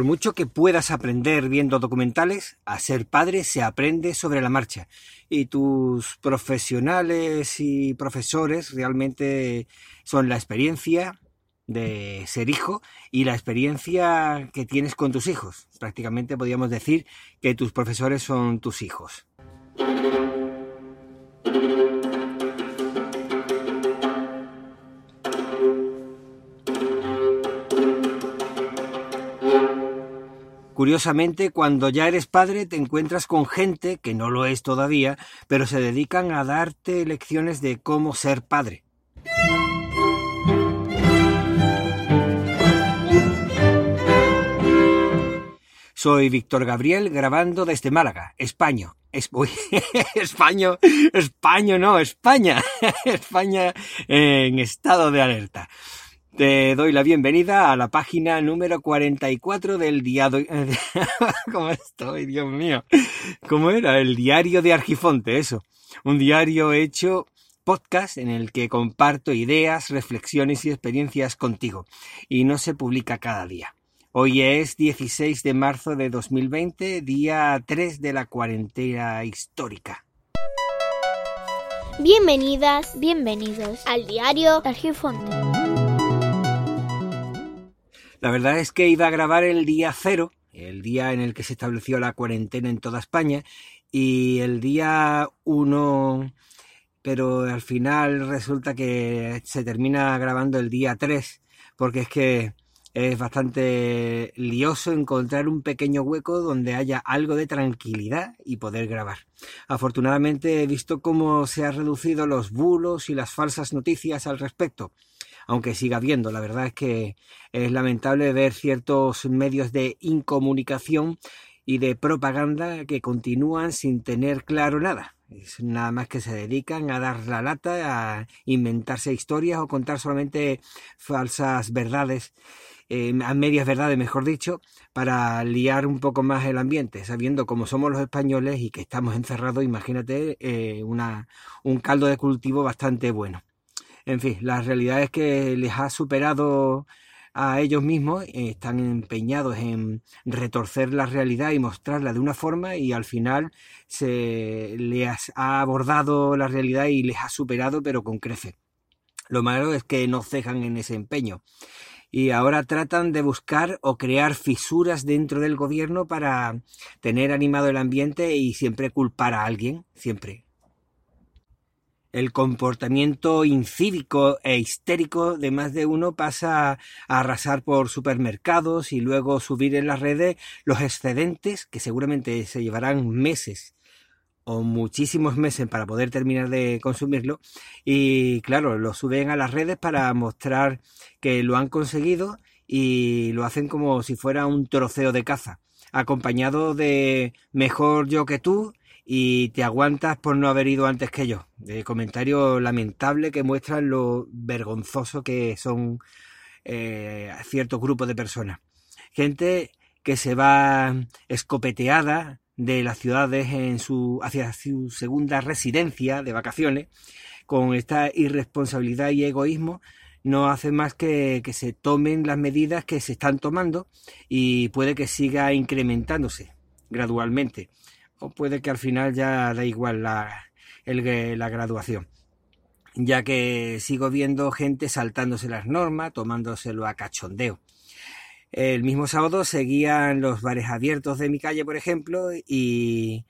por mucho que puedas aprender viendo documentales, a ser padre se aprende sobre la marcha. Y tus profesionales y profesores realmente son la experiencia de ser hijo y la experiencia que tienes con tus hijos. Prácticamente podríamos decir que tus profesores son tus hijos. Curiosamente, cuando ya eres padre te encuentras con gente que no lo es todavía, pero se dedican a darte lecciones de cómo ser padre. Soy Víctor Gabriel grabando desde Málaga, España. Es, España, España, no, España, España en estado de alerta. Te doy la bienvenida a la página número 44 del diario... ¿Cómo estoy, Dios mío? ¿Cómo era? El diario de Argifonte, eso. Un diario hecho podcast en el que comparto ideas, reflexiones y experiencias contigo. Y no se publica cada día. Hoy es 16 de marzo de 2020, día 3 de la cuarentena histórica. Bienvenidas, bienvenidos al diario Argifonte. La verdad es que iba a grabar el día cero, el día en el que se estableció la cuarentena en toda España, y el día 1, pero al final resulta que se termina grabando el día 3, porque es que es bastante lioso encontrar un pequeño hueco donde haya algo de tranquilidad y poder grabar. Afortunadamente he visto cómo se han reducido los bulos y las falsas noticias al respecto aunque siga habiendo. La verdad es que es lamentable ver ciertos medios de incomunicación y de propaganda que continúan sin tener claro nada. Es nada más que se dedican a dar la lata, a inventarse historias o contar solamente falsas verdades, eh, a medias verdades, mejor dicho, para liar un poco más el ambiente, sabiendo cómo somos los españoles y que estamos encerrados, imagínate eh, una, un caldo de cultivo bastante bueno. En fin, la realidad es que les ha superado a ellos mismos, eh, están empeñados en retorcer la realidad y mostrarla de una forma y al final se les ha abordado la realidad y les ha superado pero con creces. Lo malo es que no cejan en ese empeño y ahora tratan de buscar o crear fisuras dentro del gobierno para tener animado el ambiente y siempre culpar a alguien, siempre el comportamiento incívico e histérico de más de uno pasa a arrasar por supermercados y luego subir en las redes los excedentes que seguramente se llevarán meses o muchísimos meses para poder terminar de consumirlo. Y claro, lo suben a las redes para mostrar que lo han conseguido y lo hacen como si fuera un troceo de caza acompañado de mejor yo que tú y te aguantas por no haber ido antes que yo. De comentario lamentable que muestran lo vergonzoso que son eh, ciertos grupos de personas. Gente que se va escopeteada de las ciudades en su, hacia su segunda residencia de vacaciones, con esta irresponsabilidad y egoísmo, no hace más que que se tomen las medidas que se están tomando y puede que siga incrementándose gradualmente o puede que al final ya da igual la, la graduación ya que sigo viendo gente saltándose las normas, tomándoselo a cachondeo. El mismo sábado seguían los bares abiertos de mi calle, por ejemplo, y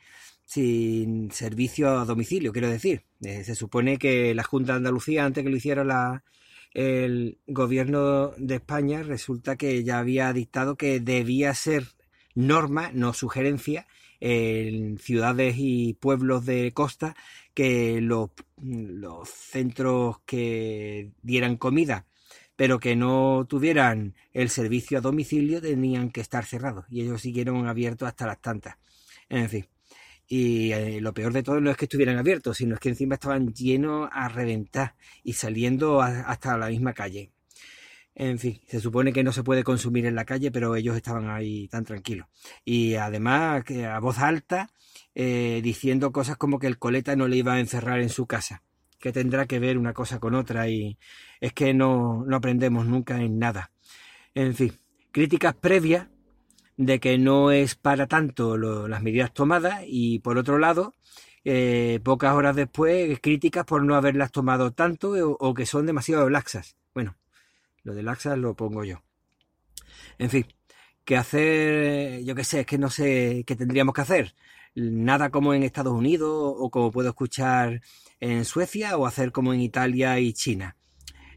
sin servicio a domicilio, quiero decir. Eh, se supone que la Junta de Andalucía, antes que lo hiciera la, el gobierno de España, resulta que ya había dictado que debía ser norma, no sugerencia, en ciudades y pueblos de costa que los, centros que dieran comida pero que no tuvieran el servicio a domicilio tenían que estar cerrados y ellos siguieron abiertos hasta las tantas. En fin. Y eh, lo peor de todo no es que estuvieran abiertos, sino es que encima estaban llenos a reventar y saliendo hasta la misma calle. En fin, se supone que no se puede consumir en la calle, pero ellos estaban ahí tan tranquilos. Y además, a voz alta, eh, diciendo cosas como que el coleta no le iba a encerrar en su casa, que tendrá que ver una cosa con otra y es que no, no aprendemos nunca en nada. En fin, críticas previas de que no es para tanto las medidas tomadas y por otro lado, eh, pocas horas después, críticas por no haberlas tomado tanto o, que son demasiado laxas. Bueno, lo de laxas lo pongo yo. En fin, ¿qué hacer, yo qué sé, es que no sé qué tendríamos que hacer. Nada como en Estados Unidos o como puedo escuchar en Suecia o hacer como en Italia y China.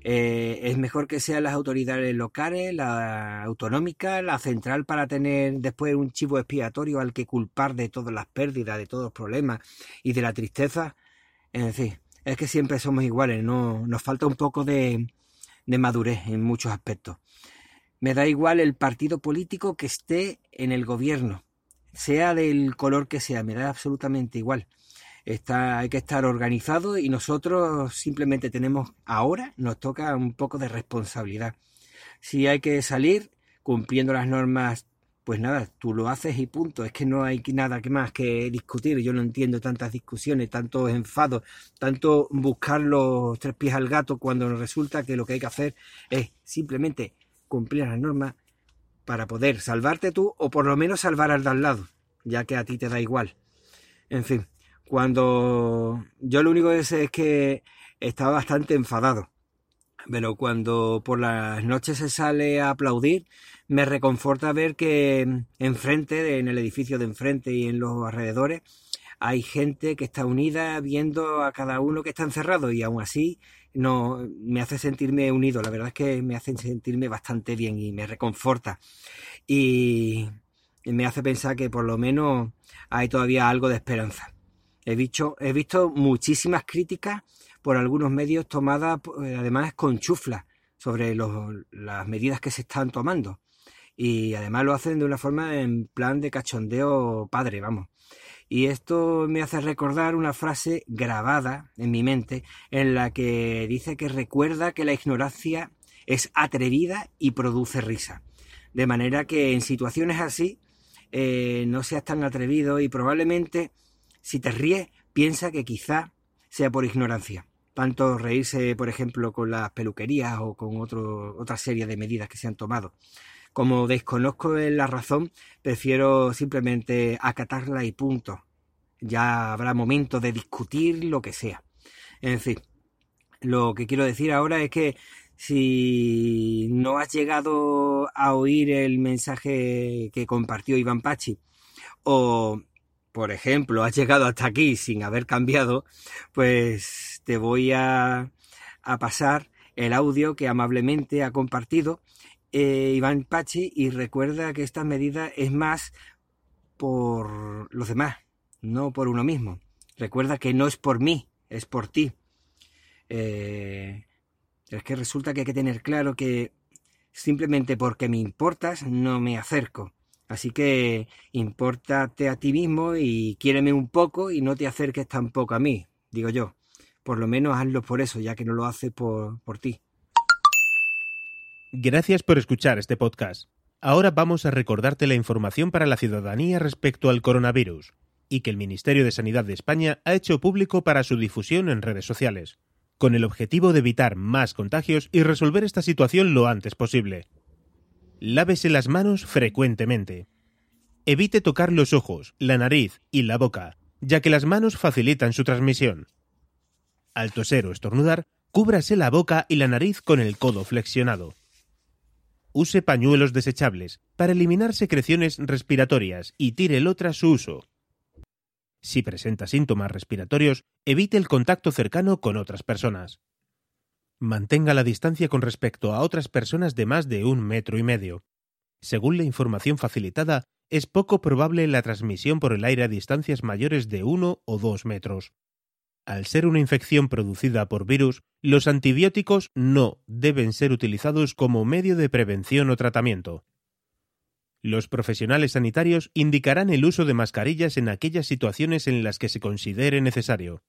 Eh, es mejor que sean las autoridades locales, la autonómica, la central para tener después un chivo expiatorio al que culpar de todas las pérdidas, de todos los problemas y de la tristeza. En fin, es que siempre somos iguales, no nos falta un poco de, de madurez en muchos aspectos. Me da igual el partido político que esté en el gobierno, sea del color que sea, me da absolutamente igual. Está, hay que estar organizado y nosotros simplemente tenemos ahora, nos toca un poco de responsabilidad. Si hay que salir cumpliendo las normas, pues nada, tú lo haces y punto. Es que no hay nada más que discutir. Yo no entiendo tantas discusiones, tantos enfados, tanto buscar los tres pies al gato cuando nos resulta que lo que hay que hacer es simplemente cumplir las normas para poder salvarte tú o por lo menos salvar al de al lado, ya que a ti te da igual. En fin, cuando yo lo único que sé es que estaba bastante enfadado. Pero cuando por las noches se sale a aplaudir, me reconforta ver que enfrente, en el edificio de enfrente y en los alrededores, hay gente que está unida viendo a cada uno que está encerrado y aún así no me hace sentirme unido. La verdad es que me hace sentirme bastante bien y me reconforta. Y me hace pensar que por lo menos hay todavía algo de esperanza. He visto, he visto muchísimas críticas por algunos medios tomadas, eh, además con chufla, sobre las medidas que se están tomando. Y además lo hacen de una forma en plan de cachondeo padre, vamos. Y esto me hace recordar una frase grabada en mi mente en la que dice que recuerda que la ignorancia es atrevida y produce risa. De manera que en situaciones así eh, no seas tan atrevido y probablemente si te ríes, piensa que quizá sea por ignorancia. Tanto reírse, por ejemplo, con las peluquerías o con otro, otra serie de medidas que se han tomado. Como desconozco la razón, prefiero simplemente acatarla y punto. Ya habrá momento de discutir lo que sea. En fin, lo que quiero decir ahora es que si no has llegado a oír el mensaje que compartió Iván Pachi o por ejemplo, has llegado hasta aquí sin haber cambiado, pues te voy a, pasar el audio que amablemente ha compartido eh, Iván Pachi y recuerda que esta medida es más por los demás, no por uno mismo. Recuerda que no es por mí, es por ti. Eh, es que resulta que hay que tener claro que simplemente porque me importas no me acerco. Así que impórtate a ti mismo y quiéreme un poco y no te acerques tampoco a mí, digo yo. Por lo menos hazlo por eso, ya que no lo hace por, por ti. Gracias por escuchar este podcast. Ahora vamos a recordarte la información para la ciudadanía respecto al coronavirus y que el Ministerio de Sanidad de España ha hecho público para su difusión en redes sociales, con el objetivo de evitar más contagios y resolver esta situación lo antes posible. Lávese las manos frecuentemente. Evite tocar los ojos, la nariz y la boca, ya que las manos facilitan su transmisión. Al toser o estornudar, cúbrase la boca y la nariz con el codo flexionado. Use pañuelos desechables para eliminar secreciones respiratorias y tírelo tras su uso. Si presenta síntomas respiratorios, evite el contacto cercano con otras personas. Mantenga la distancia con respecto a otras personas de más de un metro y medio. Según la información facilitada, es poco probable la transmisión por el aire a distancias mayores de uno o dos metros. Al ser una infección producida por virus, los antibióticos no deben ser utilizados como medio de prevención o tratamiento. Los profesionales sanitarios indicarán el uso de mascarillas en aquellas situaciones en las que se considere necesario.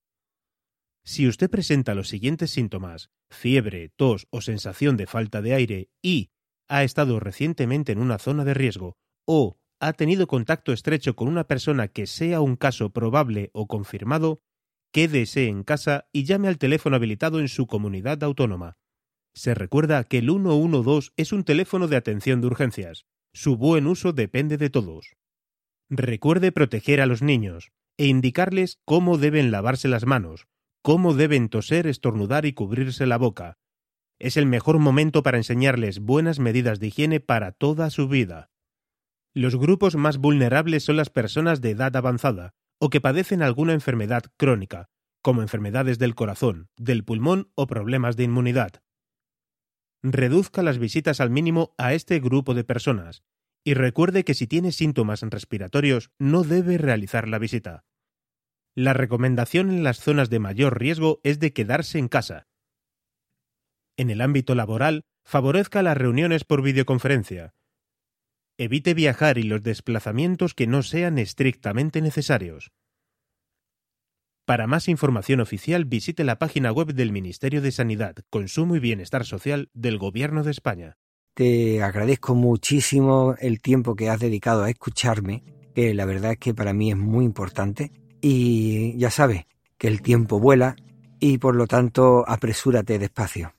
Si usted presenta los siguientes síntomas, fiebre, tos o sensación de falta de aire y ha estado recientemente en una zona de riesgo o ha tenido contacto estrecho con una persona que sea un caso probable o confirmado, quédese en casa y llame al teléfono habilitado en su comunidad autónoma. Se recuerda que el 112 es un teléfono de atención de urgencias. Su buen uso depende de todos. Recuerde proteger a los niños e indicarles cómo deben lavarse las manos, cómo deben toser, estornudar y cubrirse la boca. Es el mejor momento para enseñarles buenas medidas de higiene para toda su vida. Los grupos más vulnerables son las personas de edad avanzada o que padecen alguna enfermedad crónica, como enfermedades del corazón, del pulmón o problemas de inmunidad. Reduzca las visitas al mínimo a este grupo de personas y recuerde que si tiene síntomas respiratorios no debe realizar la visita. La recomendación en las zonas de mayor riesgo es de quedarse en casa. En el ámbito laboral, favorezca las reuniones por videoconferencia. Evite viajar y los desplazamientos que no sean estrictamente necesarios. Para más información oficial visite la página web del Ministerio de Sanidad, Consumo y Bienestar Social del Gobierno de España. Te agradezco muchísimo el tiempo que has dedicado a escucharme, que la verdad es que para mí es muy importante. Y ya sabes que el tiempo vuela y por lo tanto apresúrate despacio.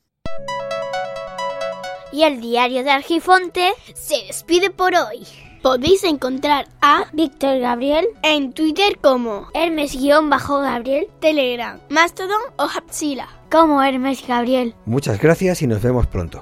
Y el diario de Argifonte se despide por hoy. Podéis encontrar a Víctor Gabriel en Twitter como Hermes-Gabriel, Telegram, Mastodon o Hapsila. como Hermes Gabriel. Muchas gracias y nos vemos pronto.